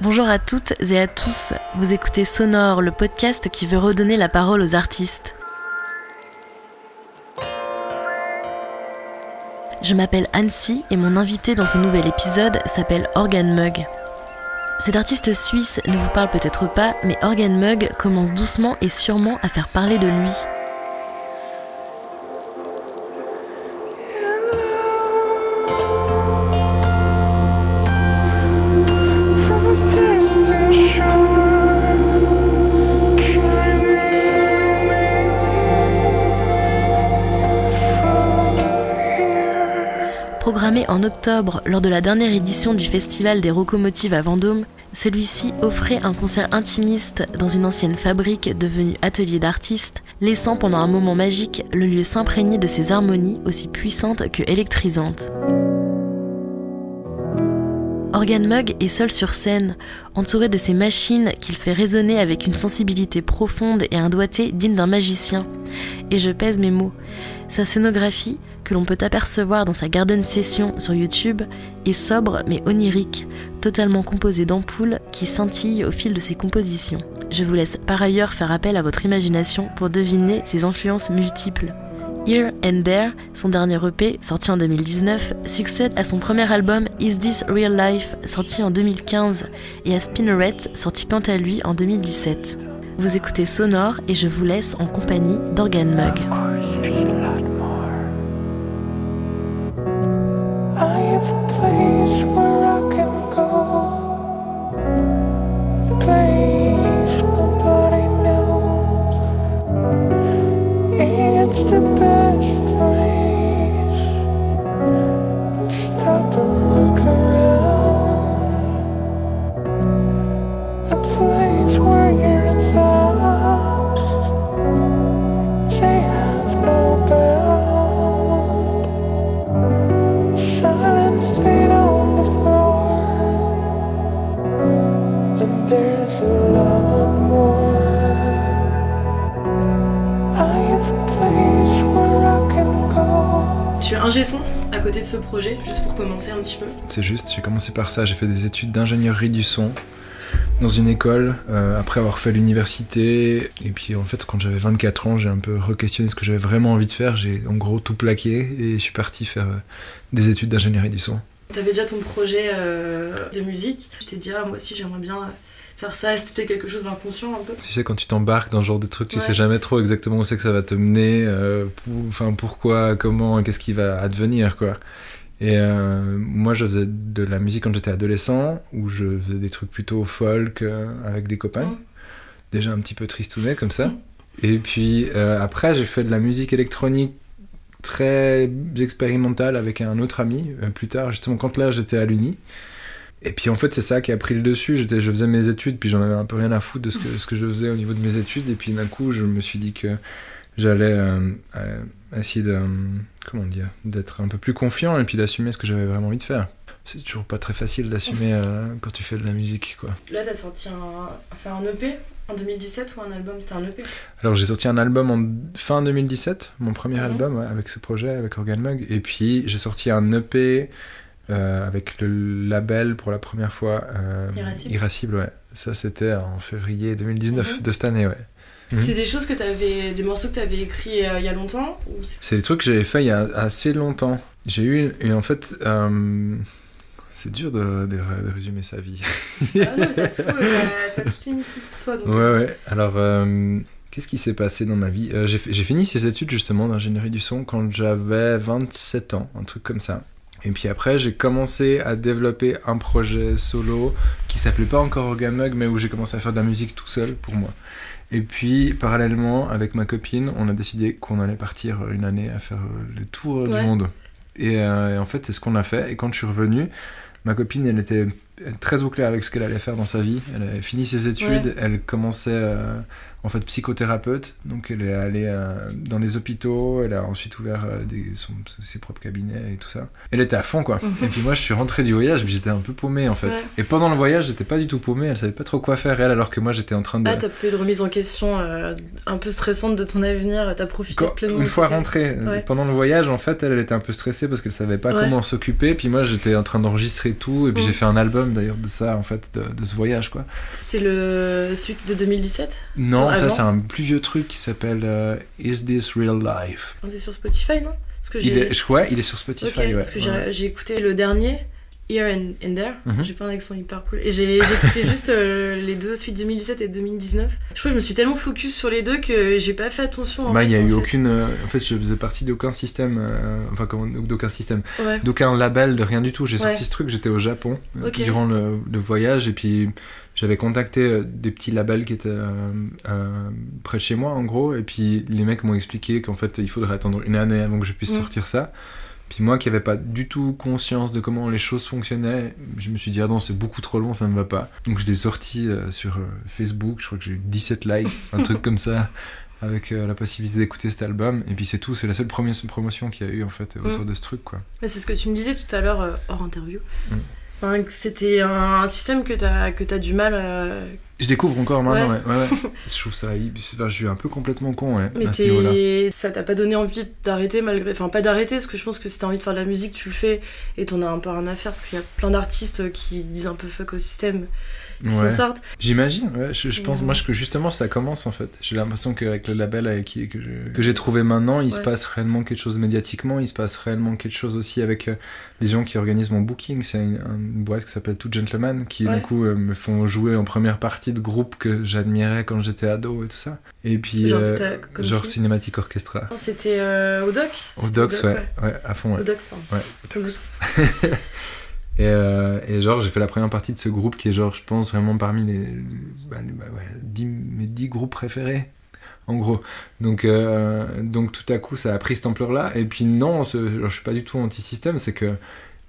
Bonjour à toutes et à tous, vous écoutez Sonore, le podcast qui veut redonner la parole aux artistes. Je m'appelle Annecy et mon invité dans ce nouvel épisode s'appelle Organ Mug. Cet artiste suisse ne vous parle peut-être pas, mais Organ Mug commence doucement et sûrement à faire parler de lui. Lors de la dernière édition du Festival des Rocomotives à Vendôme, celui-ci offrait un concert intimiste dans une ancienne fabrique devenue atelier d'artistes, laissant pendant un moment magique le lieu s'imprégner de ses harmonies aussi puissantes que électrisantes. Organ Mug est seul sur scène, entouré de ses machines qu'il fait résonner avec une sensibilité profonde et un doigté digne d'un magicien. Et je pèse mes mots. Sa scénographie, que l'on peut apercevoir dans sa Garden Session sur YouTube, est sobre mais onirique, totalement composée d'ampoules qui scintillent au fil de ses compositions. Je vous laisse par ailleurs faire appel à votre imagination pour deviner ses influences multiples. Here and There, son dernier EP, sorti en 2019, succède à son premier album Is This Real Life, sorti en 2015, et à Spinneret, sorti quant à lui en 2017. Vous écoutez Sonore et je vous laisse en compagnie d'Organ Mug. C'est juste, j'ai commencé par ça, j'ai fait des études d'ingénierie du son dans une école, euh, après avoir fait l'université, et puis en fait quand j'avais 24 ans, j'ai un peu re-questionné ce que j'avais vraiment envie de faire, j'ai en gros tout plaqué et je suis parti faire euh, des études d'ingénierie du son. T'avais déjà ton projet euh, de musique, je t'ai dit ah moi aussi j'aimerais bien faire ça, c'était quelque chose d'inconscient un peu? Tu sais, quand tu t'embarques dans ce genre de truc, tu sais jamais trop exactement où c'est que ça va te mener, enfin pourquoi, comment, qu'est-ce qui va advenir, quoi. Et euh, moi, je faisais de la musique quand j'étais adolescent, où je faisais des trucs plutôt folk euh, avec des copains. Déjà un petit peu tristounet comme ça. Et puis euh, après, j'ai fait de la musique électronique très expérimentale avec un autre ami, plus tard, justement, quand là, j'étais à l'Uni. Et puis en fait, c'est ça qui a pris le dessus. J'étais, je faisais mes études, puis j'en avais un peu rien à foutre de ce que, ce que je faisais au niveau de mes études. Et puis d'un coup, je me suis dit que j'allais essayer de comment dire, d'être un peu plus confiant et puis d'assumer ce que j'avais vraiment envie de faire. C'est toujours pas très facile d'assumer euh, quand tu fais de la musique, quoi. Là, t'as sorti un... C'est un EP en 2017 ou un album? C'est un EP Alors, j'ai sorti un album en fin 2017, mon premier mhm. album, avec ce projet, avec Organ Mug. Et puis, j'ai sorti un EP euh, avec le label pour la première fois. Euh, Irascible. Irascible, ouais. Ça, c'était en février 2019 mhm. de cette année, ouais. Mhm. C'est des choses que tu avais, des morceaux que tu avais écrits euh, il y a longtemps C'est des trucs que j'avais fait il y a assez longtemps. J'ai eu, et en fait, euh, c'est dur de, de, résumer sa vie. ah non, t'as tout, euh, toute émission pour toi. Donc. Ouais, ouais. Alors, qu'est-ce qui s'est passé dans ma vie? J'ai fini ces études justement d'ingénierie du son quand j'avais 27 ans, un truc comme ça. Et puis après, j'ai commencé à développer un projet solo qui s'appelait pas encore Orgamug, mais où j'ai commencé à faire de la musique tout seul pour moi. Et puis, parallèlement, avec ma copine, on a décidé qu'on allait partir une année à faire euh, le tour du monde. Euh, et, en fait, c'est ce qu'on a fait. Et quand je suis revenu, ma copine, elle était, très au clair avec ce qu'elle allait faire dans sa vie. Elle avait fini ses études, elle commençait euh, en fait psychothérapeute, donc elle est allée euh, dans des hôpitaux, elle a ensuite ouvert euh, des, son- ses propres cabinets et tout ça. Elle était à fond quoi. et puis moi je suis rentré du voyage, mais j'étais un peu paumé en fait. Ouais. Et pendant le voyage, j'étais pas du tout paumé, elle savait pas trop quoi faire elle, alors que moi j'étais en train de. Ah, t'as pas eu de remise en question un peu stressante de ton avenir, t'as profité Quand- pleinement. une fois rentrée, Ouais. pendant le voyage, en fait, elle, elle était un peu stressée parce qu'elle savait pas comment s'occuper. Puis moi, j'étais en train d'enregistrer tout. Et puis Mm. j'ai fait un album d'ailleurs de ça, en fait, de, de ce voyage, quoi. C'était le celui de 2017 Non, ça, c'est un plus vieux truc qui s'appelle euh, Is This Real Life? Enfin, C'est sur Spotify, non? Parce que il est, je- ouais, il est sur Spotify. Ok, ouais, parce que ouais. j'ai écouté le dernier, Here and, and There. Mhm. J'ai pas un accent hyper cool. Et j'ai écouté juste euh, les deux suites 2017 et 2019. Je crois que je me suis tellement focus sur les deux que j'ai pas fait attention. en Bah, il y a eu fait. aucune. euh, en fait, je faisais partie d'aucun système. euh, enfin, comment d'aucun système. Ouais. D'aucun label, de rien du tout. J'ai Ouais. sorti ce truc, j'étais au Japon euh, durant le, le voyage. Et puis, j'avais contacté des petits labels qui étaient euh, euh, près de chez moi, en gros. Et puis, les mecs m'ont expliqué qu'en fait, il faudrait attendre une année avant que je puisse Mm. sortir ça. Puis moi qui n'avais pas du tout conscience de comment les choses fonctionnaient, je me suis dit, ah non, c'est beaucoup trop long, ça ne va pas. Donc je l'ai sorti euh, sur euh, Facebook, je crois que j'ai eu 17 likes, un truc comme ça, avec euh, la possibilité d'écouter cet album. Et puis c'est tout, c'est la seule première promotion qu'il y a eu en fait autour Mm. de ce truc, quoi. Mais c'est ce que tu me disais tout à l'heure euh, hors interview. Mm. Enfin, C'était un système que t'as que t'as du mal. euh, Je découvre encore maintenant, ouais. Ouais. ouais, ouais. je trouve ça, enfin, je suis un peu complètement con, ouais, Mais à ce niveau-là. t'es- ça t'a pas donné envie d'arrêter malgré. Enfin, pas d'arrêter, parce que je pense que si t'as envie de faire de la musique, tu le fais et t'en as un peu rien à faire, parce qu'il y a plein d'artistes qui disent un peu fuck au système, Ouais. sortent. J'imagine, ouais, je, je pense moi que justement ça commence en fait. J'ai l'impression qu'avec le label avec qui, que j'ai trouvé maintenant, il se passe réellement quelque chose médiatiquement, il se passe réellement quelque chose aussi avec euh, les gens qui organisent mon booking. C'est une, une boîte qui s'appelle Tout Gentleman qui du coup euh, me font jouer en première partie de groupes que j'admirais quand j'étais ado et tout ça. Et puis Genre, euh, Cinematic Orchestra. C'était euh, au doc Au Docs, ouais, ouais, à fond. Ouais. Au docs, pardon. Ouais. Et, euh, et genre, j'ai fait la première partie de ce groupe qui est, genre, je pense, vraiment parmi les, bah, bah, ouais, mes 10 groupes préférés, en gros. Donc, euh, donc tout à coup, ça a pris cette ampleur-là. Et puis, non, ce- genre, je suis pas du tout anti-système, c'est que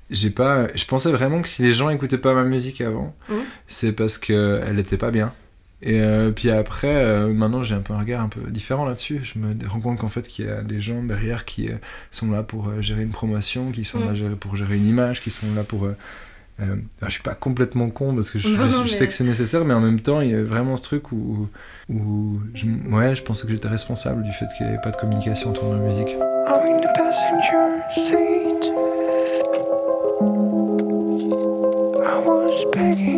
j'ai pas. Je pensais vraiment que si les gens écoutaient pas ma musique avant, Mhm. c'est parce qu'elle était pas bien. Et euh, puis après, euh, maintenant j'ai un peu un regard un peu différent là-dessus. Je me rends compte qu'en fait qu'il y a des gens derrière qui euh, sont là pour euh, gérer une promotion, qui sont Mm. là pour gérer une image, qui sont là pour... euh, euh, alors, je suis pas complètement con parce que je, Non, je- non, je mais- sais que c'est nécessaire, mais en même temps il y a vraiment ce truc où, où je, ouais, je pensais que j'étais responsable du fait qu'il n'y avait pas de communication autour de la musique. I'm in the passenger seat. I was begging.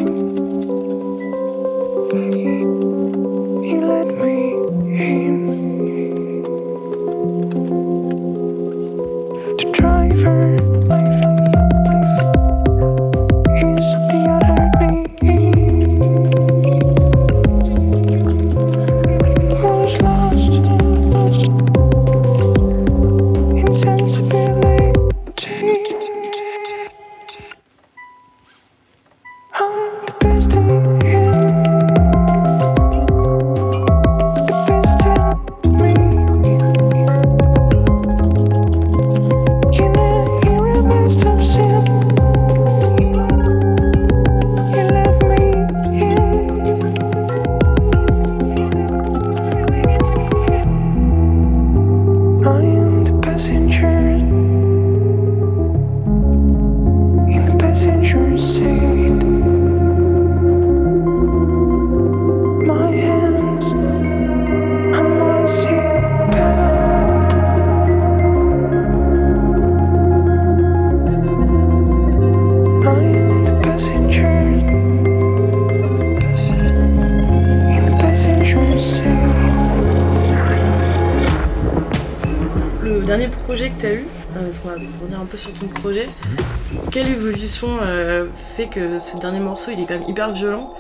Fait que ce dernier morceau il est quand même hyper violent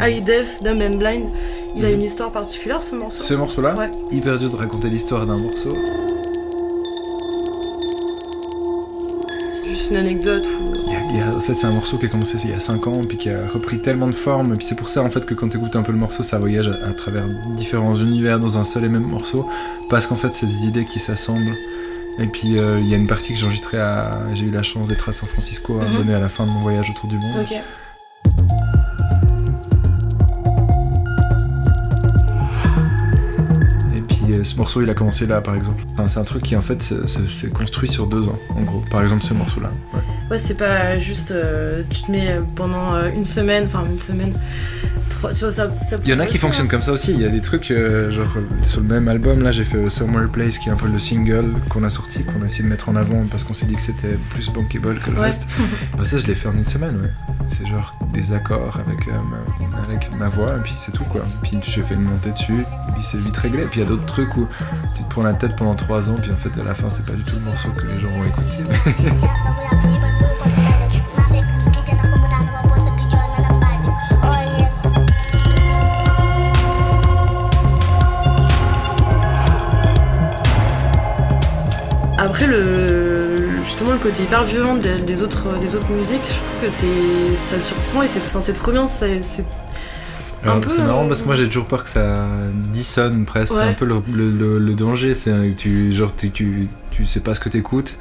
High Def, Dumb and Blind, il a Mhm. une histoire particulière ce morceau Ce morceau-là, Ouais. hyper dur de raconter l'histoire d'un morceau. Juste une anecdote ou. En fait, c'est un morceau qui a commencé il y a 5 ans, puis qui a repris tellement de formes. Et puis c'est pour ça en fait que quand tu écoutes un peu le morceau, ça voyage à, à travers différents univers dans un seul et même morceau. Parce qu'en fait, c'est des idées qui s'assemblent. Et puis euh, il y a une partie que j'ai enregistrée à. J'ai eu la chance d'être à San Francisco à mm à la fin de mon voyage autour du monde. Et puis euh, Ce morceau, il a commencé là, par exemple. Enfin, c'est un truc qui, en fait, s'est construit sur deux ans, en gros. Par exemple, ce morceau-là. Ouais, c'est pas juste euh, tu te mets euh, pendant euh, une semaine, enfin une semaine, trois, tu vois, ça, ça Il y en a qui aussi, fonctionnent hein. comme ça aussi. Il y a des trucs, euh, genre sur le même album, là j'ai fait Somewhere Place qui est un peu le single qu'on a sorti, qu'on a essayé de mettre en avant parce qu'on s'est dit que c'était plus bankable que le Ouais. reste. Bah, ça je l'ai fait en une semaine, ouais. C'est genre des accords avec, euh, ma, avec ma voix et puis c'est tout quoi. Puis j'ai fait une montée dessus et puis c'est vite réglé. Et puis il y a d'autres trucs où tu te prends la tête pendant trois ans puis en fait à la fin c'est pas du tout le morceau que les gens vont écouter. Après le justement le côté hyper violent de- des autres des autres musiques, je trouve que c'est ça surprend et c'est enfin c'est trop bien, c'est c'est- marrant euh, parce que moi j'ai toujours peur que ça dissonne presque. C'est un peu le, le- le- le danger. C'est euh, tu, genre, tu, tu, tu sais pas ce que t'écoutes.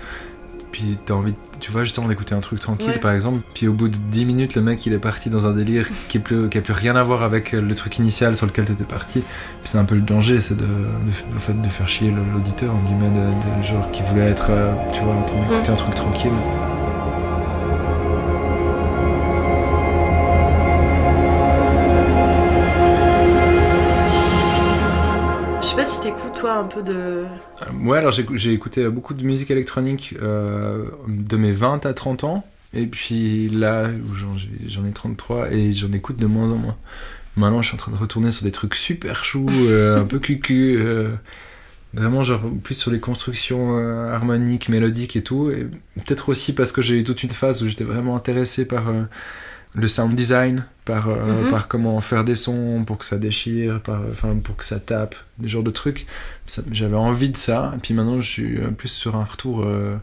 Puis t'as envie, de- tu vois, justement d'écouter un truc tranquille Ouais. par exemple. Puis au bout de 10 minutes, le mec il est parti dans un délire qui, est plus, qui a plus rien à voir avec euh, le truc initial sur lequel t'étais parti. Puis c'est un peu le danger, c'est de, de, en fait, de faire chier l'auditeur, en guillemets, de, de- genre qui voulait être, euh, tu vois, en train d'écouter un truc tranquille. Un peu de Euh, Ouais, alors j'ai écouté beaucoup de musique électronique euh, de mes 20 à 30 ans. Et puis là, j'en ai 33 et j'en écoute de moins en moins. Maintenant, je suis en train de retourner sur des trucs super choux, euh, un peu cucu. euh, vraiment, genre, plus sur les constructions euh, harmoniques, mélodiques et tout. Et peut-être aussi parce que j'ai eu toute une phase où j'étais vraiment intéressé par euh, le sound design, par, euh, Mhm. par comment faire des sons pour que ça déchire, par, enfin, pour que ça tape, des genres de trucs. J'avais envie de ça, et puis maintenant je suis euh, plus sur un retour. euh,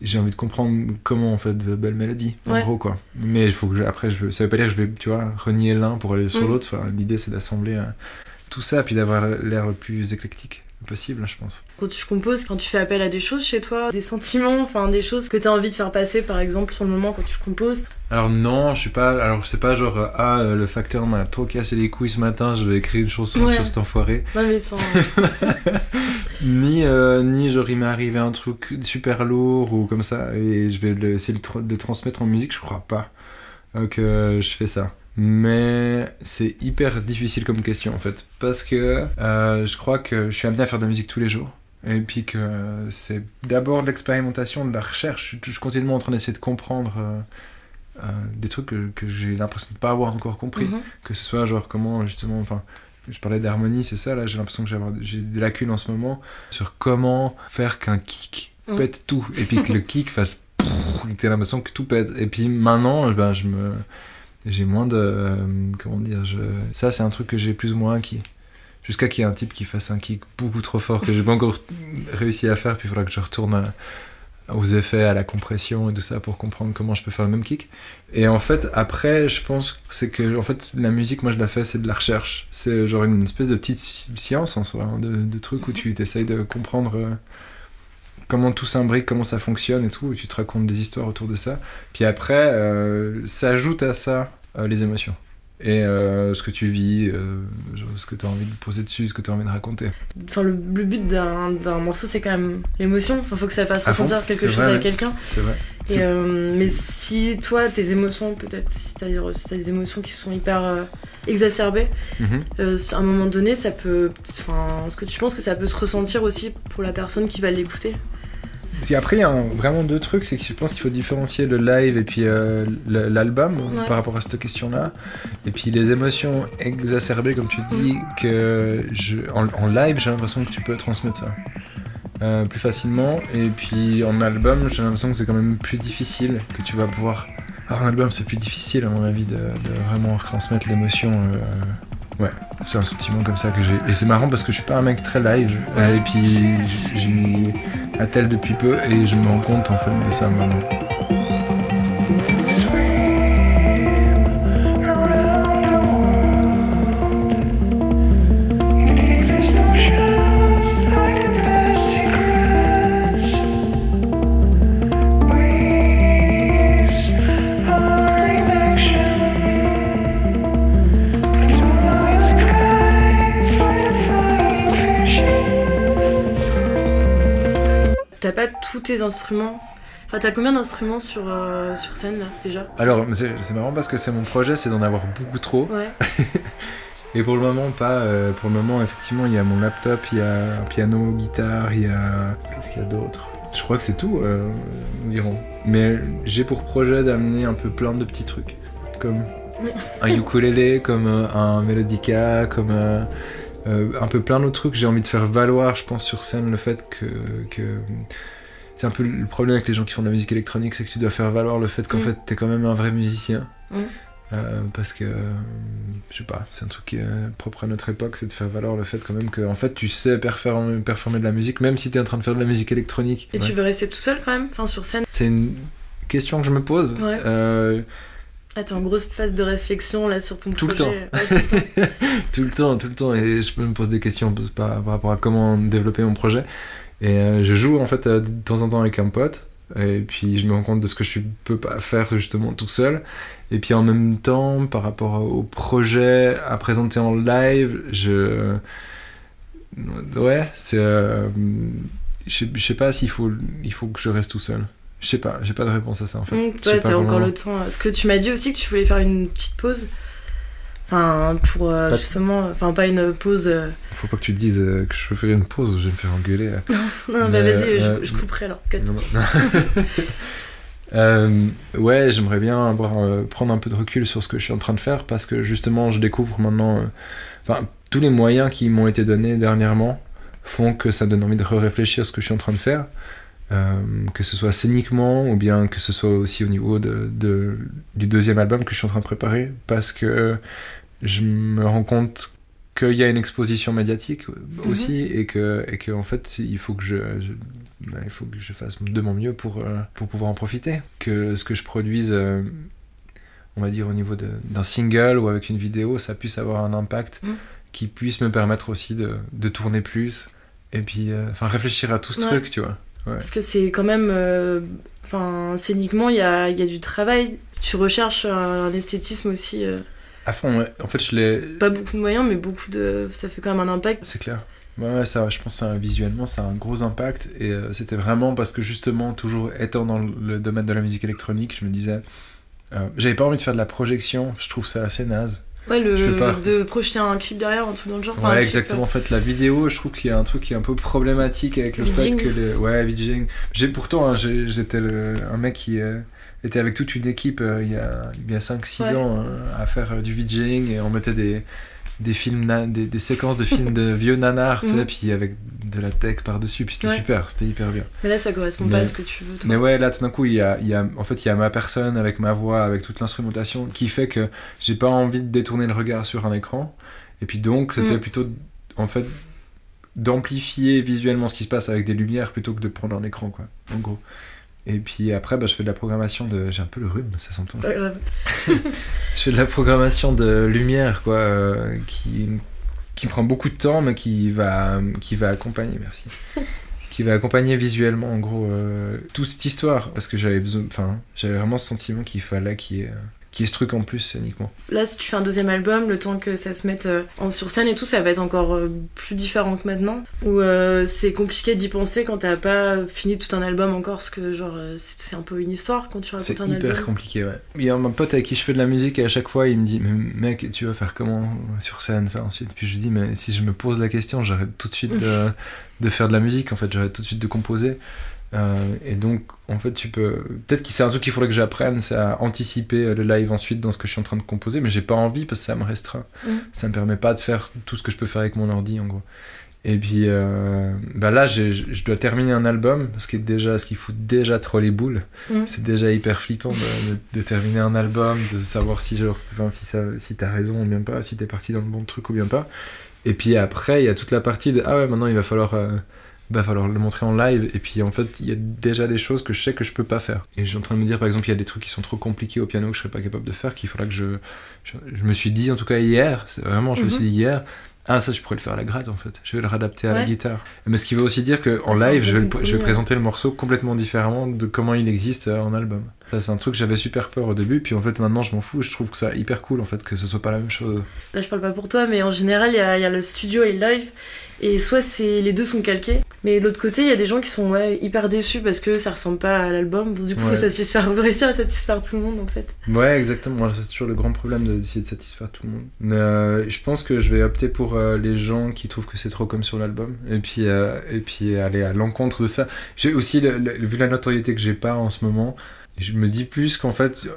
j'ai envie de comprendre comment on fait de belles mélodies, en Ouais. gros quoi. Mais il faut que je- après, je ça veut pas dire que je vais, tu vois, renier l'un pour aller sur Mhm. l'autre. Enfin, L'idée c'est d'assembler euh, tout ça, puis d'avoir l'air le plus éclectique possible, je pense. quand tu composes, quand tu fais appel à des choses chez toi, des sentiments, enfin des choses que t'as envie de faire passer par exemple sur le moment quand tu composes. Alors non, je suis pas. Alors c'est pas genre euh, ah euh, le facteur m'a trop cassé les couilles ce matin, je vais écrire une chanson Ouais. sur cet enfoiré. Non mais sans ni euh, ni genre il m'est arrivé un truc super lourd ou comme ça et je vais le- essayer de, de transmettre en musique, je crois pas que je fais ça. Mais c'est hyper difficile comme question en fait parce que euh, je crois que je suis amené à faire de la musique tous les jours. Et puis que c'est d'abord de l'expérimentation, de la recherche. Je suis continuellement en train d'essayer de comprendre euh, euh, des trucs que, que j'ai l'impression de pas avoir encore compris. Mhm. Que ce soit genre comment justement, enfin, je parlais d'harmonie, c'est ça là, j'ai l'impression que j'ai des lacunes en ce moment sur comment faire qu'un kick Mm. pète tout et puis que le kick fasse t'aies l'impression que tout pète. Et puis maintenant, ben, je me. J'ai moins de. euh, comment dire je... Ça, c'est un truc que j'ai plus ou moins acquis. Jusqu'à qu'il y ait un type qui fasse un kick beaucoup trop fort que j'ai pas encore réussi à faire, puis il faudra que je retourne à- aux effets, à la compression et tout ça pour comprendre comment je peux faire le même kick. Et en fait, après, je pense que c'est que en fait, la musique, moi je la fais, c'est de la recherche. C'est genre une espèce de petite sci- science en soi, hein, de, de trucs où tu essayes de comprendre euh, comment tout s'imbrique, comment ça fonctionne et tout, et tu te racontes des histoires autour de ça. Puis après, euh, s'ajoute à ça euh, les émotions. Et euh, ce que tu vis, euh, genre, ce que tu as envie de poser dessus, ce que tu as envie de raconter. Enfin le, le but d'un morceau c'est quand même l'émotion. Enfin faut que ça fasse À fond, ressentir quelque chose vrai, à quelqu'un. C'est vrai. Et, euh, mais si toi, tes émotions, peut-être, si t'as si t'as des émotions qui sont hyper euh, exacerbées, Mhm. euh, à un moment donné, ça peut. Enfin, est-ce que tu penses que ça peut se ressentir aussi pour la personne qui va l'écouter Parce qu'après, il y a un- vraiment deux trucs, c'est que je pense qu'il faut différencier le live et puis euh, l'album Ouais. par rapport à cette question-là. Et puis les émotions exacerbées, comme tu dis, que je, en, en live, j'ai l'impression que tu peux transmettre ça euh, plus facilement. Et puis en album, j'ai l'impression que c'est quand même plus difficile, que tu vas pouvoir... Alors en album, c'est plus difficile, à mon avis, de, de vraiment retransmettre l'émotion. euh, Ouais, c'est un sentiment comme ça que j'ai. Et c'est marrant parce que je suis pas un mec très live. et puis, je m'y attelle depuis peu et je me rends compte en fait de ça maintenant. Tous tes instruments. Enfin, t'as combien d'instruments sur, euh, sur scène là déjà? Alors, c'est marrant parce que c'est mon projet, c'est d'en avoir beaucoup trop. Ouais. Et pour le moment, pas. euh, pour le moment, effectivement, il y a mon laptop, il y a un piano, guitare, il y a. Qu'est-ce qu'il y a d'autre? Je crois que c'est tout, euh, nous dirons. Mais j'ai pour projet d'amener un peu plein de petits trucs. Comme un ukulélé, comme euh, un melodica, comme un peu plein d'autres trucs. J'ai envie de faire valoir, je pense, sur scène le fait que. que c'est un peu le problème avec les gens qui font de la musique électronique, c'est que tu dois faire valoir le fait qu'en Mm. fait t'es quand même un vrai musicien. Mm. Euh, parce que, euh, je sais pas, c'est un truc qui est propre à notre époque, c'est de faire valoir le fait quand même que en fait tu sais performer, performer de la musique, même si t'es en train de faire de la musique électronique. Et Ouais. tu veux rester tout seul quand même Enfin, sur scène? C'est une question que je me pose. Ouais. Euh, Ah, t'es en grosse phase de réflexion là sur ton Tout le projet. Ouais, tout le temps. tout le temps, tout le temps, et je me pose des questions par rapport à comment développer mon projet. Et euh, je joue en fait euh, de temps en temps avec un pote, et puis je me rends compte de ce que je peux pas faire justement tout seul. Et puis en même temps, par rapport au projet à présenter en live, je. Ouais, c'est. euh, Je sais- je sais pas s'il faut, il faut que je reste tout seul. Je sais pas, j'ai pas de réponse à ça en fait. Donc, toi, t'as encore le temps. Parce que tu m'as dit aussi que tu voulais faire une petite pause? Enfin, pour euh, justement. Enfin, pas une pause. euh, Faut pas que tu te dises euh, que je faire une pause, je vais me faire engueuler. Non, bah Mais, vas-y, euh, je, je couperai alors. Cut. Non, non. Euh, ouais, j'aimerais bien avoir, euh, prendre un peu de recul sur ce que je suis en train de faire parce que justement, je découvre maintenant. euh, Enfin, tous les moyens qui m'ont été donnés dernièrement font que ça donne envie de réfléchir ce que je suis en train de faire. Euh, que ce soit scéniquement ou bien que ce soit aussi au niveau de, de- du deuxième album que je suis en train de préparer parce que je me rends compte qu'il y a une exposition médiatique aussi et que et que en fait il faut que je, je- ben, il faut que je fasse de mon mieux pour euh, pour pouvoir en profiter que ce que je produise euh, on va dire au niveau d'un single ou avec une vidéo ça puisse avoir un impact Mhm. qui puisse me permettre aussi de, de tourner plus et puis euh, enfin réfléchir à tout ce Ouais. truc tu vois Parce que c'est quand même. euh, Enfin, scéniquement, il y a, y a du travail. Tu recherches un, un esthétisme aussi. euh, à fond ouais. en fait je l'ai pas beaucoup de moyens, mais beaucoup de. Ça fait quand même un impact. C'est clair. Ouais, ouais, ça, je pense que visuellement, ça a un gros impact. Et euh, c'était vraiment parce que, justement, toujours étant dans le domaine de la musique électronique, je me disais. euh, J'avais pas envie de faire de la projection, je trouve ça assez naze. Ouais, le, Je sais pas. de projeter un clip derrière, un truc dans le genre. Ouais, clip, exactement. En fait, la vidéo, je trouve qu'il y a un truc qui est un peu problématique avec le fait que les. Ouais, vidging. J'ai pourtant, hein, j'étais le- un mec qui euh, était avec toute une équipe euh, il y a, il y a 5-6 Ouais. ans euh, à faire du vidging et on mettait des. Des films, na- des, des séquences de films de vieux nanars, tu sais, Mhm. puis avec de la tech par-dessus, puis c'était Ouais. super, c'était hyper bien. Mais là, ça correspond Mais- pas à ce que tu veux. Toi. Mais ouais, là tout d'un coup, il y a, y a, en fait, il y a ma personne avec ma voix, avec toute l'instrumentation, qui fait que j'ai pas envie de détourner le regard sur un écran. Et puis donc, c'était Mm. plutôt, en fait, d'amplifier visuellement ce qui se passe avec des lumières plutôt que de prendre un écran, quoi, en gros. Et puis après, bah, je fais de la programmation de. J'ai un peu le rhume, ça s'entend. Pas grave. Je fais de la programmation de lumière, quoi, euh, qui, qui prend beaucoup de temps, mais qui va, qui va accompagner, merci. qui va accompagner visuellement, en gros, euh, toute cette histoire. Parce que j'avais besoin, enfin, j'avais vraiment ce sentiment qu'il fallait qu'il y, ait, y ait ce truc en plus, scéniquement. Là, si tu fais un deuxième album, le temps que ça se mette euh, en sur scène et tout, ça va être encore euh, plus différent que maintenant. Ou euh, c'est compliqué d'y penser quand t'as pas fini tout un album encore, parce que genre euh, c'est c'est un peu une histoire quand tu C'est racontes un hyper album. compliqué, ouais. Il y a un pote avec qui je fais de la musique et à chaque fois il me dit Mais mec, tu vas faire comment sur scène ça ensuite? Puis je lui dis Mais si je me pose la question, j'arrête tout de suite de, de faire de la musique en fait, j'arrête tout de suite de composer. Euh, et donc en fait, tu peux. Peut-être que c'est un truc qu'il faudrait que j'apprenne, c'est à anticiper le live ensuite dans ce que je suis en train de composer, mais j'ai pas envie parce que ça me restreint. Mm. Ça me permet pas de faire tout ce que je peux faire avec mon ordi en gros. Et puis euh, bah là, je dois terminer un album, ce qui est déjà, ce qui fout déjà trop les boules. Mm. C'est déjà hyper flippant de, de- de terminer un album, de savoir si, genre, enfin, si, ça, si t'as raison ou bien pas, si t'es parti dans le bon truc ou bien pas. Et puis après, il y a toute la partie de ah ouais, maintenant il va falloir, euh, va falloir le montrer en live. Et puis en fait, il y a déjà des choses que je sais que je peux pas faire. Et suis en train de me dire, par exemple, il y a des trucs qui sont trop compliqués au piano que je serais pas capable de faire, qu'il faudra que je, je. je me suis dit, en tout cas hier, c'est vraiment, je me suis Mhm. dit hier. Ah ça je pourrais le faire à la gratte en fait, je vais le réadapter à la guitare. Mais ce qui veut aussi dire qu'en Ah, live je vais, le- je vais présenter le morceau complètement différemment de comment il existe euh, en album. Ça c'est un truc que j'avais super peur au début, puis en fait maintenant je m'en fous, je trouve que ça hyper cool en fait que ce soit pas la même chose. Là, je parle pas pour toi, mais en général, il y y a le studio et le live. Et soit c'est les deux sont calqués, mais de l'autre côté, il y a des gens qui sont ouais, hyper déçus parce que ça ressemble pas à l'album. Du coup, Ouais. faut satisfaire, réussir à satisfaire tout le monde en fait. Ouais, exactement. C'est toujours le grand problème de- d'essayer de satisfaire tout le monde. Mais euh, je pense que je vais opter pour euh, les gens qui trouvent que c'est trop comme sur l'album. Et puis, euh, et puis aller à l'encontre de ça. J'ai aussi, le- le- vu la notoriété que j'ai pas en ce moment, je me dis plus qu'en fait,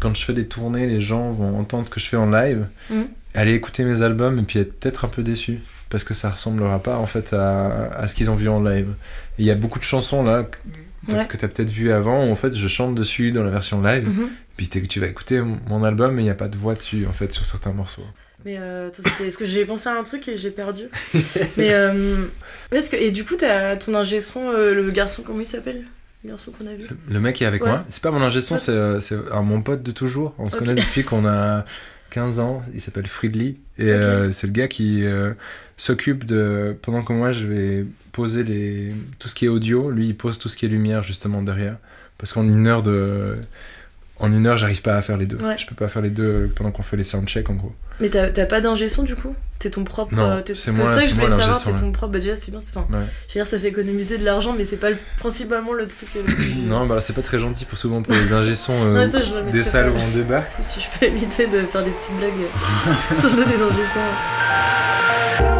quand je fais des tournées, les gens vont entendre ce que je fais en live, Mhm. aller écouter mes albums et puis être peut-être un peu déçus. Parce que ça ressemblera pas en fait à, à ce qu'ils ont vu en live. Il y a beaucoup de chansons là que, Ouais. que tu as peut-être vu avant où en fait je chante dessus dans la version live. Mhm. Puis t'es- tu vas écouter mon album, mais il n'y a pas de voix dessus, en fait, sur certains morceaux. Mais euh, est-ce que j'ai pensé à un truc et j'ai perdu? Mais euh, est-ce que et du coup, t'as ton ingé son, euh, le garçon, comment il s'appelle? Le garçon qu'on a vu? Le, mec qui est avec Ouais. moi, c'est pas mon ingé son, c'est euh, mon pote de toujours. On se Ok. connaît depuis qu'on a 15 ans. Il s'appelle Friedli. Et euh, c'est le gars qui s'occupe de. Pendant que moi, je vais poser les... tout ce qui est audio, lui, il pose tout ce qui est lumière, justement, derrière. Parce qu'en une heure de. En une heure, j'arrive pas à faire les deux. Ouais. Je peux pas faire les deux pendant qu'on fait les soundchecks, en gros. Mais t'as pas d'ingé son du coup? C'était ton propre. Non, euh, c'est moi- c'est ça que je voulais savoir, ton propre. Bah, déjà, c'est bien. c'est- Enfin, Ouais. je veux dire, ça fait économiser de l'argent, mais c'est pas le- principalement le truc. euh, Non, bah là, c'est pas très gentil pour souvent pour les ingé sons euh, Ouais, ça, je le mettrais des salles où on débarque. Si je peux éviter de faire des petites blagues sur le dos des ingé sons.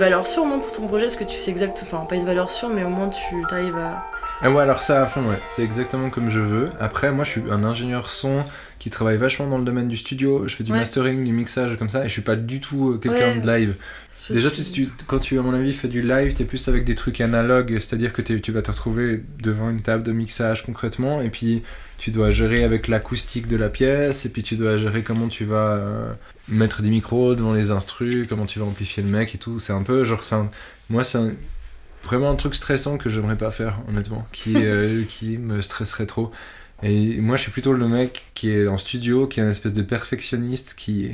Valeur sûre, non, pour ton projet Est-ce que tu sais exact. Enfin, pas une valeur sûre, mais au moins tu arrives à. Ah ouais, alors ça à fond, ouais. C'est exactement comme je veux. Après, moi, je suis un ingénieur son qui travaille vachement dans le domaine du studio. Je fais du Ouais. mastering, du mixage, comme ça, et je suis pas du tout euh, quelqu'un Ouais. de live. je Déjà, tu, tu- quand tu, à mon avis, fais du live, t'es plus avec des trucs analogues, c'est-à-dire que t'es- tu vas te retrouver devant une table de mixage concrètement, et puis tu dois gérer avec l'acoustique de la pièce, et puis tu dois gérer comment tu vas euh, mettre des micros devant les instrus, comment tu vas amplifier le mec et tout. C'est un peu genre, c'est un- moi, c'est un- vraiment un truc stressant que j'aimerais pas faire, honnêtement, qui, euh, qui me stresserait trop. Et moi, je suis plutôt le mec qui est en studio, qui est un espèce de perfectionniste, qui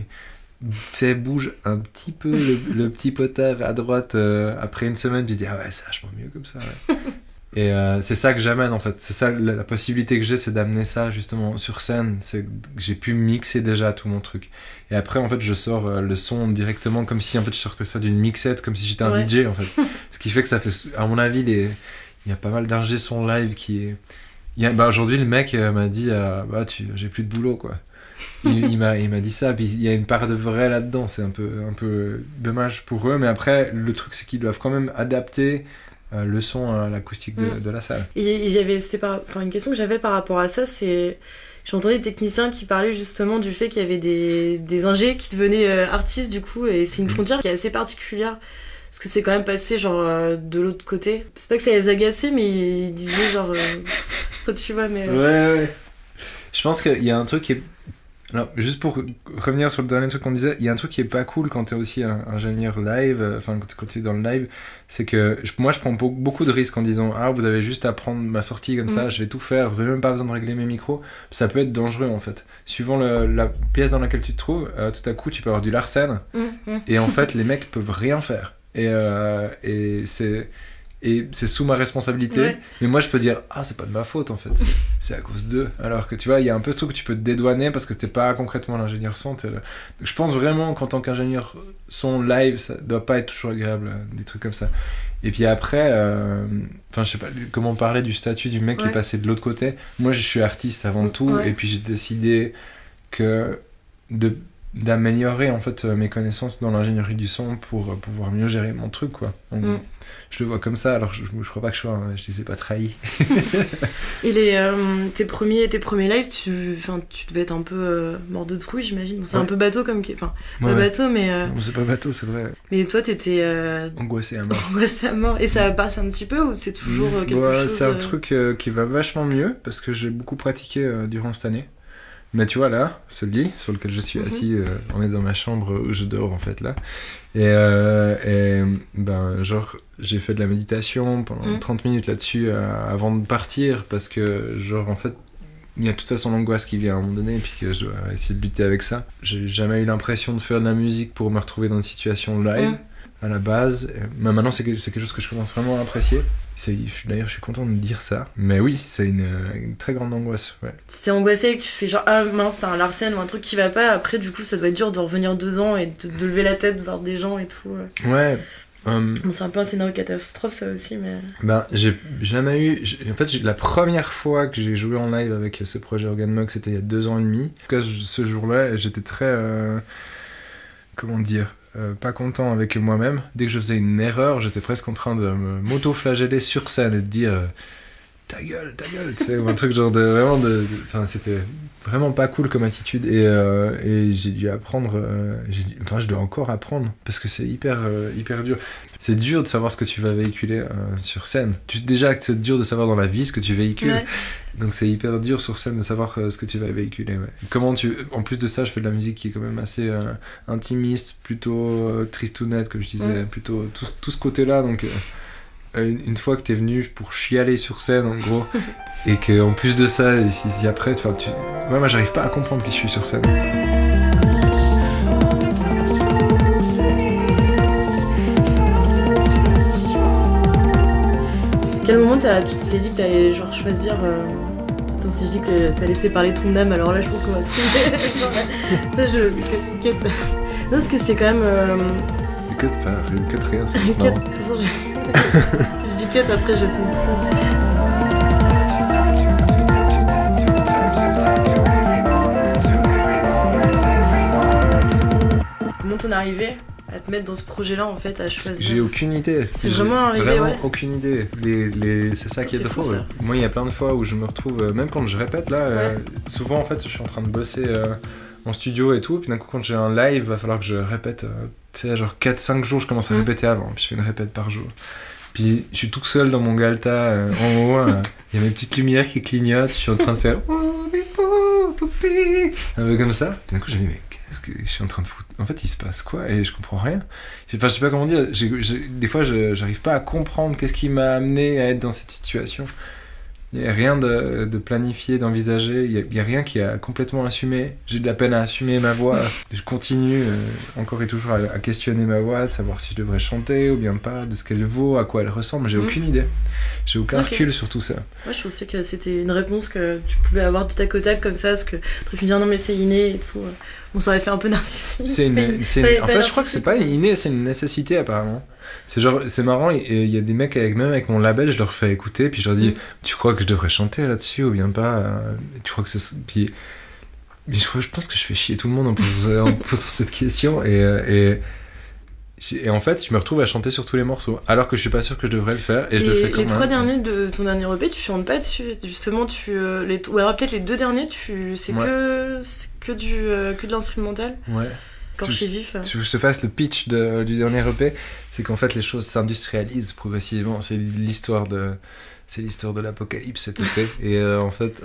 tu bouge un petit peu le, le petit potard à droite euh, après une semaine, puis se dit ah ouais, c'est vachement mieux comme ça. ouais. Et euh, c'est ça que j'amène en fait. C'est ça la, la possibilité que j'ai, c'est d'amener ça justement sur scène. C'est que j'ai pu mixer déjà tout mon truc. Et après, en fait, je sors euh, le son directement comme si en fait je sortais ça d'une mixette, comme si j'étais un Ouais. DJ en fait. Ce qui fait que ça fait, à mon avis, il y a pas mal d'ingé son live qui est. a- bah, Aujourd'hui, le mec euh, m'a dit bah, tu... j'ai plus de boulot quoi. il, il m'a il m'a dit ça, puis il y a une part de vrai là-dedans, c'est un peu, un peu dommage pour eux, mais après, le truc c'est qu'ils doivent quand même adapter le son à l'acoustique de, Mm. de la salle. Il y avait, c'était par, enfin, une question que j'avais par rapport à ça, c'est. J'entendais des techniciens qui parlaient justement du fait qu'il y avait des, des ingés qui devenaient euh, artistes du coup, et c'est une Mhm. frontière qui est assez particulière. Parce que c'est quand même passé genre euh, de l'autre côté. C'est pas que ça les agaçait, mais ils disaient genre. euh, tu vois, mais. euh, Ouais, ouais. Je pense qu'il y a un truc qui est. Alors, juste pour revenir sur le dernier truc qu'on disait, il y a un truc qui est pas cool quand t'es aussi un ingénieur live, euh, enfin quand, tu es dans le live, c'est que je- moi je prends beau- beaucoup de risques en disant Ah, vous avez juste à prendre ma sortie comme ça, Mm. je vais tout faire, vous avez même pas besoin de régler mes micros. Ça peut être dangereux en fait. Suivant le- la pièce dans laquelle tu te trouves, euh, tout à coup tu peux avoir du larcène, hum, hum. et en fait, les mecs peuvent rien faire. Et, euh, et c'est et c'est sous ma responsabilité. Ouais. Mais moi, je peux dire ah c'est pas de ma faute en fait. C'est- à cause d'eux. Alors que tu vois, il y a un peu ce truc que tu peux te dédouaner parce que t'es pas concrètement l'ingénieur son. le- Donc, je pense vraiment qu'en tant qu'ingénieur son live, ça doit pas être toujours agréable euh, des trucs comme ça. Et puis après, euh, enfin je sais pas comment parler du statut du mec qui est passé de l'autre côté. Moi, je suis artiste avant tout, Ouais. et puis j'ai décidé que de d'améliorer en fait euh, mes connaissances dans l'ingénierie du son pour euh, pouvoir mieux gérer mon truc quoi. Donc, Mm. Je le vois comme ça, alors je, je crois pas que je sois, je les ai pas trahis. Et les, euh, tes, premiers, tes premiers lives, tu, enfin, tu devais être un peu euh, mort de trouille, j'imagine. Bon, c'est Ouais. un peu bateau comme. Enfin, Ouais, pas ouais. bateau, mais. euh, c'est pas bateau, c'est vrai. mais toi, t'étais Angoissé à mort. angoissé à mort. Et ça passe un petit peu ou c'est toujours quelque chose. C'est un truc qui va vachement mieux parce que j'ai beaucoup pratiqué durant cette année. Mais tu vois là, ce lit sur lequel je suis Mhm. assis, euh, on est dans ma chambre où je dors en fait là. Et, euh, et ben genre j'ai fait de la méditation pendant Mhm. 30 minutes là-dessus euh, avant de partir parce que genre en fait il y a de toute façon l'angoisse qui vient à un moment donné, et puis que je dois essayer de lutter avec ça. J'ai jamais eu l'impression de faire de la musique pour me retrouver dans une situation live. Mm. À la base, mais maintenant c'est que- c'est quelque chose que je commence vraiment à apprécier. D'ailleurs, je suis content de dire ça. Mais oui, c'est une, une très grande angoisse. Ouais. Si t'es angoissé et que tu fais genre ah mince t'as un Larsen ou un truc qui va pas, après du coup ça doit être dur de revenir deux ans et de, de lever la tête voir des gens et tout. ouais. Ouais. euh, Bon c'est un peu un scénario catastrophe ça aussi mais... Ben, j'ai jamais eu. En fait, la première fois que j'ai joué en live avec ce projet Organ Mug, c'était il y a deux ans et demi. En tout cas, ce jour-là, j'étais très. euh, comment dire euh, Pas content avec moi-même. Dès que je faisais une erreur, j'étais presque en train de me- m'auto-flageller sur scène et de dire. Ta gueule, ta gueule, tu sais, ou un truc genre de vraiment de. Enfin, c'était vraiment pas cool comme attitude et, euh, et j'ai dû apprendre. euh, enfin, je dois encore apprendre parce que c'est hyper, euh, hyper dur. C'est dur de savoir ce que tu vas véhiculer euh, sur scène. Tu, déjà c'est dur de savoir dans la vie ce que tu véhicules. Ouais. Donc c'est hyper dur sur scène de savoir ce que tu vas véhiculer. ouais. Comment tu... En plus de ça, je fais de la musique qui est quand même assez intimiste, plutôt tristounette, comme je disais, Ouais. plutôt tout, ce- tout ce côté-là. Donc une une fois que t'es venu pour chialer sur scène, en gros, et que en plus de ça, et si, si après, enfin, tu... ouais, moi j'arrive pas à comprendre qui je suis sur scène. Quel moment t'as- tu t'es dit que t'allais genre choisir... euh, Attends si je dis que t'as laissé parler ton âme alors là je pense qu'on va trouver... Ça je... Non parce que c'est quand même... euh, Cut pas, cut rien. cut, si je dis cut après je suis Comment t'en es arrivé à te mettre dans ce projet-là en fait, à choisir J'ai aucune idée. C'est J'ai vraiment arrivé, Vraiment ouais. aucune idée. Les, les... C'est ça qui est, fou, drôle. Moi, il y a plein de fois où je me retrouve, euh, même quand je répète là, euh, souvent en fait, je suis en train de bosser euh, en studio et tout, puis d'un coup, quand j'ai un live, va falloir que je répète, euh, tu sais, genre 4-5 jours, je commence à Mm. répéter avant, puis je fais une répète par jour. Puis je suis tout seul dans mon Galta, euh, en haut, euh, il y a mes petites lumières qui clignotent, je suis en train de faire un peu comme ça. D'un coup, je me dis, mais qu'est-ce que je suis en train de foutre? En fait, il se passe quoi? Et je comprends rien. Enfin, je sais pas comment dire. Des fois, je j'arrive pas à comprendre qu'est-ce qui m'a amené à être dans cette situation. Il n'y a rien de, de planifié, d'envisagé. Il n'y a, rien qui a complètement assumé. J'ai de la peine à assumer ma voix. Je continue euh, encore et toujours à, à questionner ma voix, de savoir si je devrais chanter ou bien pas, de ce qu'elle vaut, à quoi elle ressemble. J'ai Mhm. aucune idée. J'ai aucun Ok. recul sur tout ça. Moi, je pensais que c'était une réponse que tu pouvais avoir du tac au tac comme ça, parce que tu me dire non, mais c'est inné et tout. Bon, ça aurait fait un peu narcissique. C'est une, une- en fait, je crois que c'est pas inné, c'est une nécessité apparemment. C'est genre, c'est marrant, il y a des mecs avec même avec mon label, je leur fais écouter, puis je leur dis, Mm. tu crois que je devrais chanter là-dessus ou bien pas euh, Tu crois que ce, puis, mais je, crois- je pense que je fais chier tout le monde en posant, en posant cette question et, euh, et en fait, je me retrouve à chanter sur tous les morceaux, alors que je suis pas sûr que je devrais le faire et je le Et fais quand les trois derniers de ton dernier EP, tu chantes pas dessus? Justement, tu. euh, les... Ou alors peut-être les deux derniers, tu... c'est Ouais. que, c'est que, du, que de l'instrumental, Ouais. Corché vif. Si je te fasse le pitch de- du dernier EP, c'est qu'en fait les choses s'industrialisent progressivement. C'est l'histoire de, c'est l'histoire de l'apocalypse cet EP. et euh, en fait,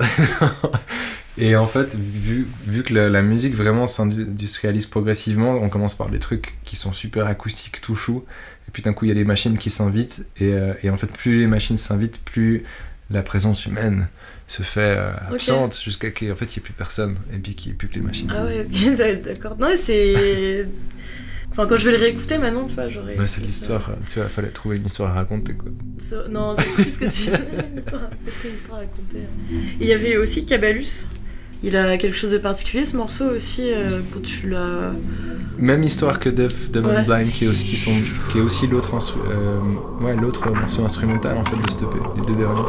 et en fait, vu, vu que la, la musique vraiment s'industrialise progressivement, on commence par des trucs qui sont super acoustiques, tout chou. Et puis d'un coup, il y a des machines qui s'invitent. Et, euh, et en fait, plus les machines s'invitent, plus la présence humaine se fait euh, absente jusqu'à qu'en fait il n'y ait plus personne et puis qu'il n'y ait plus que les machines. Ah ouais, ok, d'accord. Non, c'est. Enfin, quand je vais le réécouter maintenant, tu vois, j'aurais. Bah, c'est l'histoire, euh, tu vois, fallait trouver une histoire à raconter quoi. ça- Non, c'est triste que tu une histoire, une histoire à raconter. Et il y avait aussi Cabalus. Il a quelque chose de particulier ce morceau aussi euh, quand tu l'as. Même histoire que Def Dumb and Ouais. Blind qui est aussi, qui sont, qui est aussi l'autre instru- euh, ouais, l'autre morceau instrumental en fait de cet EP, les deux derniers.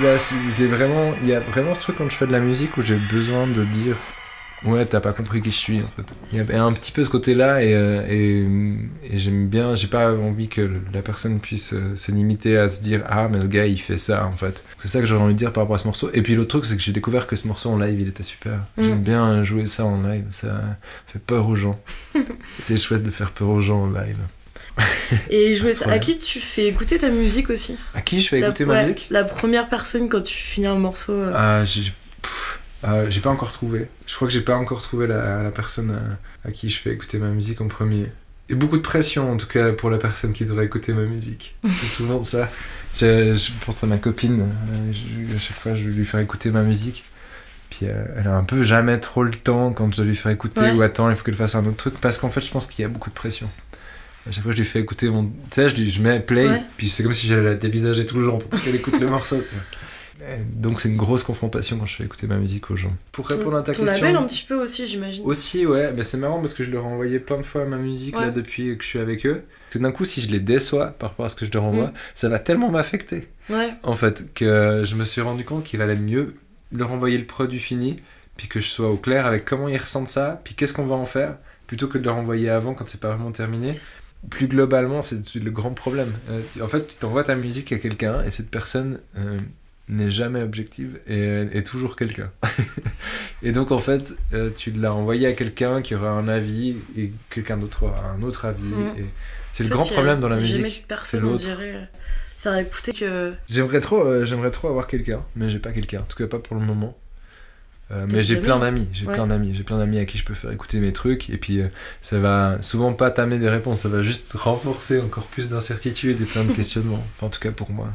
Vraiment, il y a vraiment ce truc quand je fais de la musique où j'ai besoin de dire ouais, t'as pas compris qui je suis en fait. Il y a un petit peu ce côté-là et, euh, et, et j'aime bien, j'ai pas envie que la personne puisse euh, se limiter à se dire ah mais ce gars il fait ça en fait. C'est ça que j'aurais envie de dire par rapport à ce morceau. Et puis l'autre truc c'est que j'ai découvert que ce morceau en live il était super. Mm. J'aime bien jouer ça en live, ça fait peur aux gens. c'est chouette de faire peur aux gens en live. Et jouer ça. À qui tu fais écouter ta musique aussi À qui je fais La- écouter ma ouais, musique La première personne quand tu finis un morceau. euh, Ah, j'ai ah, j'ai pas encore trouvé. Je crois que j'ai pas encore trouvé la, la personne à, à qui je fais écouter ma musique en premier. Et beaucoup de pression en tout cas pour la personne qui devrait écouter ma musique. C'est souvent ça. Je, je pense à ma copine. euh, je- à chaque fois, je vais lui faire écouter ma musique. Puis euh, elle a un peu jamais trop le temps quand je lui faire écouter Ouais. ou attends, il faut qu'elle fasse un autre truc parce qu'en fait, je pense qu'il y a beaucoup de pression. À chaque fois, je lui fais écouter mon. Tu sais, je, lui- je mets play, Ouais. puis c'est comme si j'allais la dévisager tout le long pour qu'elle écoute le morceau. tu vois. Donc, c'est une grosse confrontation quand je fais écouter ma musique aux gens. Pour répondre à ta ton question. label un petit peu aussi, j'imagine. Aussi, ouais, bah, c'est marrant parce que je leur ai envoyé plein de fois ma musique là depuis que je suis avec eux. Tout d'un coup, si je les déçois par rapport à ce que je leur envoie, Mm. ça va tellement m'affecter Ouais. en fait que je me suis rendu compte qu'il valait mieux leur envoyer le produit fini, puis que je sois au clair avec comment ils ressentent ça, puis qu'est-ce qu'on va en faire, plutôt que de leur envoyer avant quand c'est pas vraiment terminé. Plus globalement, c'est le grand problème. Euh, tu- en fait, tu t'envoies ta musique à quelqu'un et cette personne euh, n'est jamais objective et euh, est toujours quelqu'un. et donc, en fait, euh, tu l'as envoyé à quelqu'un qui aura un avis et quelqu'un d'autre aura un autre avis. Mm. Et c'est le fait, grand problème dans la musique. c'est l'autre. que. J'aimerais trop, j'aimerais trop avoir quelqu'un, mais j'ai pas quelqu'un. En tout cas, pas pour le moment. Euh, mais j'ai plein d'amis, j'ai Ouais. plein d'amis, j'ai plein d'amis à qui je peux faire écouter mes trucs et puis euh, ça va souvent pas t'amener des réponses, ça va juste renforcer encore plus d'incertitudes et plein de questionnements. Enfin, en tout cas pour moi.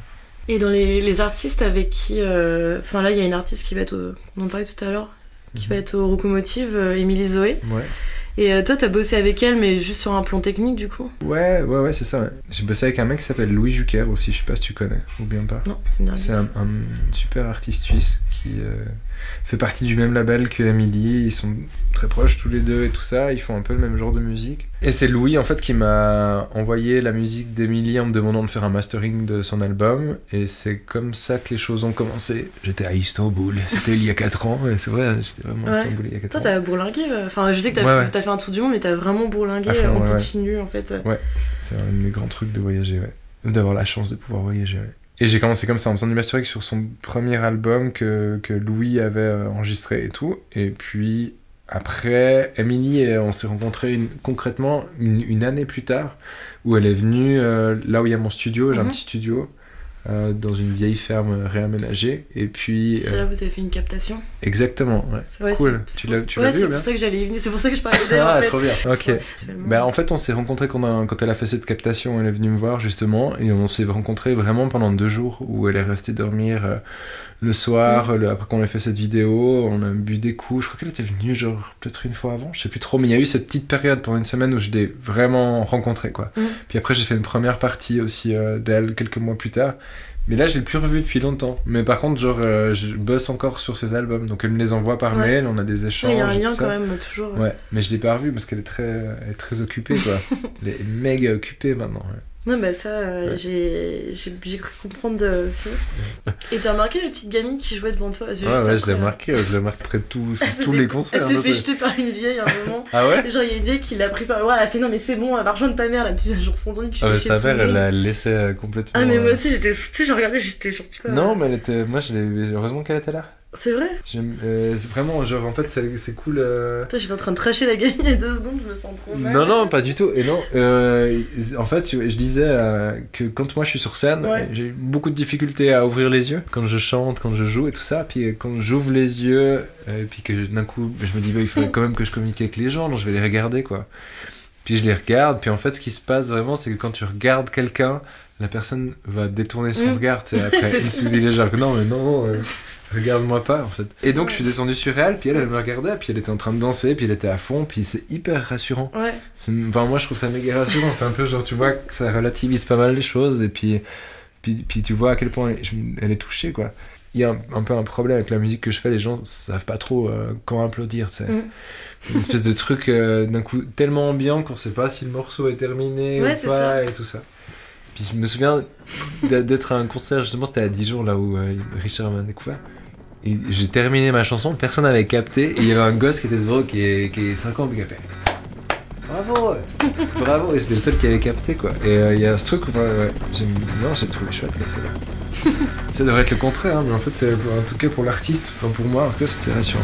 Et dans les, les artistes avec qui. euh, Enfin là, il y a une artiste qui va être. Au... On en parlait tout à l'heure. Qui va être au Rocomotive, euh, Émilie Zoé. Ouais. Et toi, t'as bossé avec elle, mais juste sur un plan technique du coup? Ouais, ouais, ouais, c'est ça. ouais. J'ai bossé avec un mec qui s'appelle Louis Jucker aussi, je sais pas si tu connais ou bien pas. Non, c'est un, un super artiste suisse qui euh, fait partie du même label que Emily. Ils sont très proches tous les deux et tout ça. Ils font un peu le même genre de musique. Et c'est Louis en fait qui m'a envoyé la musique d'Emily en me demandant de faire un mastering de son album. Et c'est comme ça que les choses ont commencé. J'étais à Istanbul. C'était il y a 4 ans. Et c'est vrai, j'étais vraiment à Ouais. Istanbul il y a 4 Toi, ans. t'as bourlingué. euh, Enfin, je sais que t'as Ouais, fait, ouais. un tour du monde, mais t'as vraiment bourlingué euh, en ouais, ouais. continu en fait. C'est un de mes grands trucs de voyager, ouais. D'avoir la chance de pouvoir voyager, ouais. Et j'ai commencé comme ça en faisant du mastering sur son premier album que, que Louis avait euh, enregistré et tout. Et puis après, Emily, euh, on s'est rencontrés une- concrètement une, une année plus tard, où elle est venue euh, là où il y a mon studio, j'ai un Mhm. petit studio. Euh, dans une vieille ferme réaménagée et puis C'est euh, là où vous avez fait une captation. exactement ouais. C'est- ouais, cool c'est- tu l'as Ouais, vu c'est pour ça que j'allais y venir. C'est pour ça que je parlais d'elle ah en fait. trop bien ok bah, en fait, on s'est rencontrés quand, on a- quand elle a fait cette captation. Elle est venue me voir justement, et on s'est rencontrés vraiment pendant deux jours où elle est restée dormir euh, le soir. le- après qu'on ait fait cette vidéo, on a bu des coups. Je crois qu'elle était venue genre peut-être une fois avant, je sais plus trop. Mais il y a eu cette petite période pendant une semaine où je l'ai vraiment rencontrée quoi. Mm. Puis après, j'ai fait une première partie aussi euh, d'elle quelques mois plus tard. Mais là, je l'ai plus revue depuis longtemps. Mais par contre, genre, euh, je bosse encore sur ses albums, donc elle me les envoie par Ouais. mail. On a des échanges. Il y a un lien quand même toujours. Ouais, mais je l'ai pas revue parce qu'elle est très, elle est très occupée, quoi. elle est méga occupée maintenant. ouais. Non, bah ça, euh, Ouais. j'ai cru comprendre euh, aussi. Et t'as remarqué la petite gamine qui jouait devant toi? Ouais, ouais, je l'ai après, euh, marqué, je l'ai marqué près de tout- tous fait- les concerts. Elle s'est un fait jeter par une vieille à un moment. Ah ouais? Genre, il y a une vieille qui l'a pris par. Ouais, elle a fait non, mais c'est bon, elle va rejoindre ta mère là. Depuis genre son entendu, tu Ah, chier sa le mère, elle l'a laissé euh, complètement. Ah, mais moi euh, aussi, j'étais. Tu sais, j'ai regardé, j'étais genre. Non, mais elle était. Moi, je. Heureusement qu'elle était là. C'est vrai J'aime- euh, vraiment, genre, en fait, c'est c'est cool. euh, Toi, j'étais en train de tracher la gamine il y a deux secondes, je me sens trop mal. Non, non, pas du tout. Et non, euh, en fait, je disais que quand moi je suis sur scène, Ouais. j'ai eu beaucoup de difficultés à ouvrir les yeux quand je chante, quand je joue et tout ça. Puis quand j'ouvre les yeux, et puis que d'un coup, je me dis, bah, il faudrait quand même que je communique avec les gens, donc je vais les regarder, quoi. Puis je les regarde, puis en fait, ce qui se passe vraiment, c'est que quand tu regardes quelqu'un, la personne va détourner son Mm. regard, après. Il se dit déjà que non, mais non, regarde-moi pas, en fait. Et donc, je suis descendu sur elle, puis elle, elle me regardait, puis elle était en train de danser, puis elle était à fond, puis c'est hyper rassurant. Ouais, Enfin, moi, je trouve ça méga rassurant. C'est un peu genre, tu vois, que ça relativise pas mal les choses, et puis, puis, puis tu vois à quel point elle, est touchée, quoi. Il y a un, un peu un problème avec la musique que je fais, les gens savent pas trop euh, quand applaudir, c'est Mm. une espèce de truc euh, d'un coup tellement ambiant qu'on sait pas si le morceau est terminé Ouais, ou pas, ça. et tout ça. Puis je me souviens d'être à un concert, justement, c'était à Dijon, là où euh, Richard m'a découvert. J'ai terminé ma chanson, personne n'avait capté, et il y avait un gosse qui était devant, qui est, qui est 5 ans, a fait Bravo Bravo Et c'était le seul qui avait capté, quoi. Et euh, il y a ce truc, j'aime- non, j'ai trouvé chouette, là, là. Ça devrait être le contraire, hein, mais en fait, c'est en tout cas pour l'artiste, enfin pour moi, en tout cas, c'était rassurant.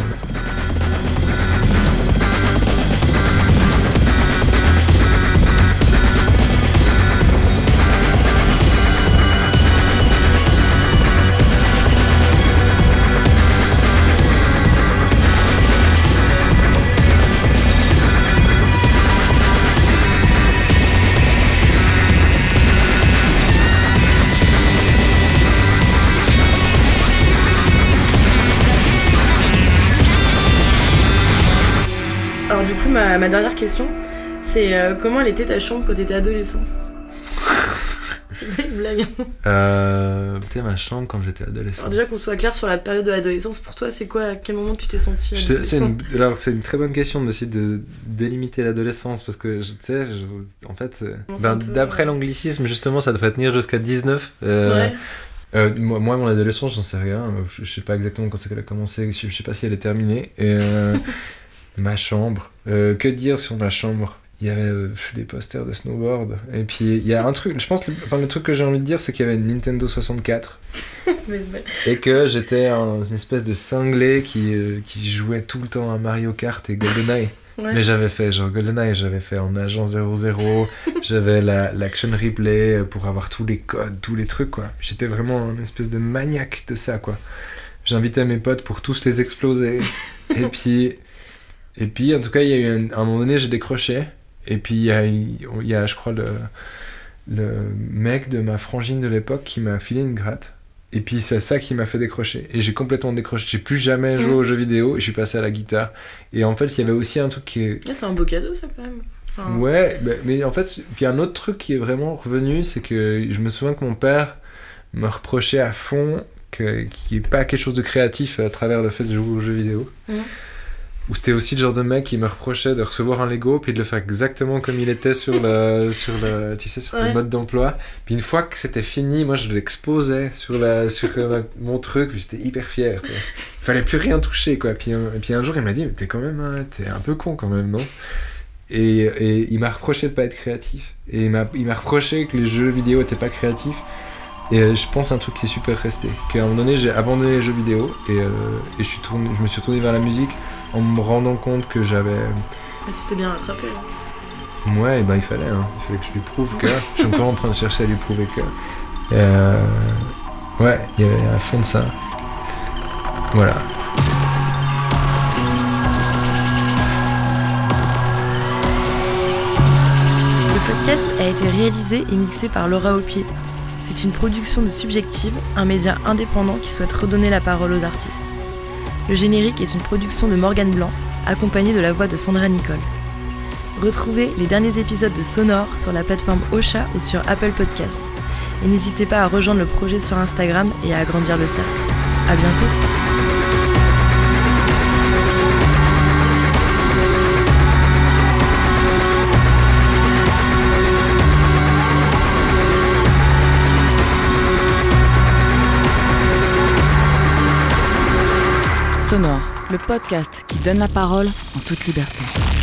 Question, c'est euh, comment elle était ta chambre quand t'étais adolescent C'est pas une blague. Euh, Putain, ma chambre quand j'étais adolescent. Alors déjà qu'on soit clair sur la période de l'adolescence, pour toi, c'est quoi À quel moment tu t'es senti C'est une, alors c'est une très bonne question d'essayer de délimiter l'adolescence parce que tu sais, en fait, euh, ben, d'après euh, l'anglicisme justement, ça devrait tenir jusqu'à 19. Euh, Ouais. euh, moi, moi, mon adolescence, j'en sais rien. Je, je sais pas exactement quand c'est qu'elle a commencé. Je, je sais pas si elle est terminée. Et ma chambre. Euh, que dire sur ma chambre? Il y avait euh, des posters de snowboard. Et puis il y a un truc. Je pense, le, enfin, le truc que j'ai envie de dire, c'est qu'il y avait une Nintendo 64 Mais- mais- et que j'étais un- une espèce de cinglé qui, euh, qui jouait tout le temps à Mario Kart et GoldenEye. ouais. Mais j'avais fait genre GoldenEye, j'avais fait en agent 00, j'avais la- l'action replay pour avoir tous les codes, tous les trucs quoi. J'étais vraiment un espèce de maniaque de ça quoi. J'invitais mes potes pour tous les exploser. et puis, et puis en tout cas, il y a eu un, à un moment donné, j'ai décroché. Et puis il y a, il y a, je crois, le, le mec de ma frangine de l'époque qui m'a filé une gratte. Et puis c'est ça qui m'a fait décrocher. Et j'ai complètement décroché. J'ai plus jamais joué Mm. aux jeux vidéo et je suis passé à la guitare. Et en fait, il y avait aussi un truc qui est, Ah, c'est un beau cadeau ça quand même. Enfin, Ouais, bah, mais en fait, puis un autre truc qui est vraiment revenu, c'est que je me souviens que mon père me reprochait à fond qu'il n'y ait pas quelque chose de créatif à travers le fait de jouer aux jeux vidéo. Mhm. Ou c'était aussi le genre de mec qui me reprochait de recevoir un Lego puis de le faire exactement comme il était sur le, sur le, tu sais, sur le mode d'emploi. Puis une fois que c'était fini, moi je l'exposais sur, la, sur euh, mon truc, puis j'étais hyper fier. tu sais. Fallait plus rien toucher quoi. Puis un, et puis un jour il m'a dit, mais t'es quand même, un- t'es un peu con quand même, non? Et, et il m'a reproché de pas être créatif. Et il m'a, il m'a reproché que les jeux vidéo étaient pas créatifs. Et euh, je pense un truc qui est super resté. Qu'à un moment donné, j'ai abandonné les jeux vidéo et, euh, et je, suis tourné, je me suis tourné vers la musique en me rendant compte que j'avais. Tu t'es bien rattrapé là. Ouais, et ben il fallait. hein. Il fallait que je lui prouve que. je suis encore en train de chercher à lui prouver que. Euh, ouais, il y avait un fond de ça. Voilà. Ce podcast a été réalisé et mixé par Laura Aupier. C'est une production de Subjective, un média indépendant qui souhaite redonner la parole aux artistes. Le générique est une production de Morgane Blanc, accompagnée de la voix de Sandra Nicole. Retrouvez les derniers épisodes de Sonore sur la plateforme Ocha ou sur Apple Podcast. Et n'hésitez pas à rejoindre le projet sur Instagram et à agrandir le cercle. À bientôt le podcast qui donne la parole en toute liberté.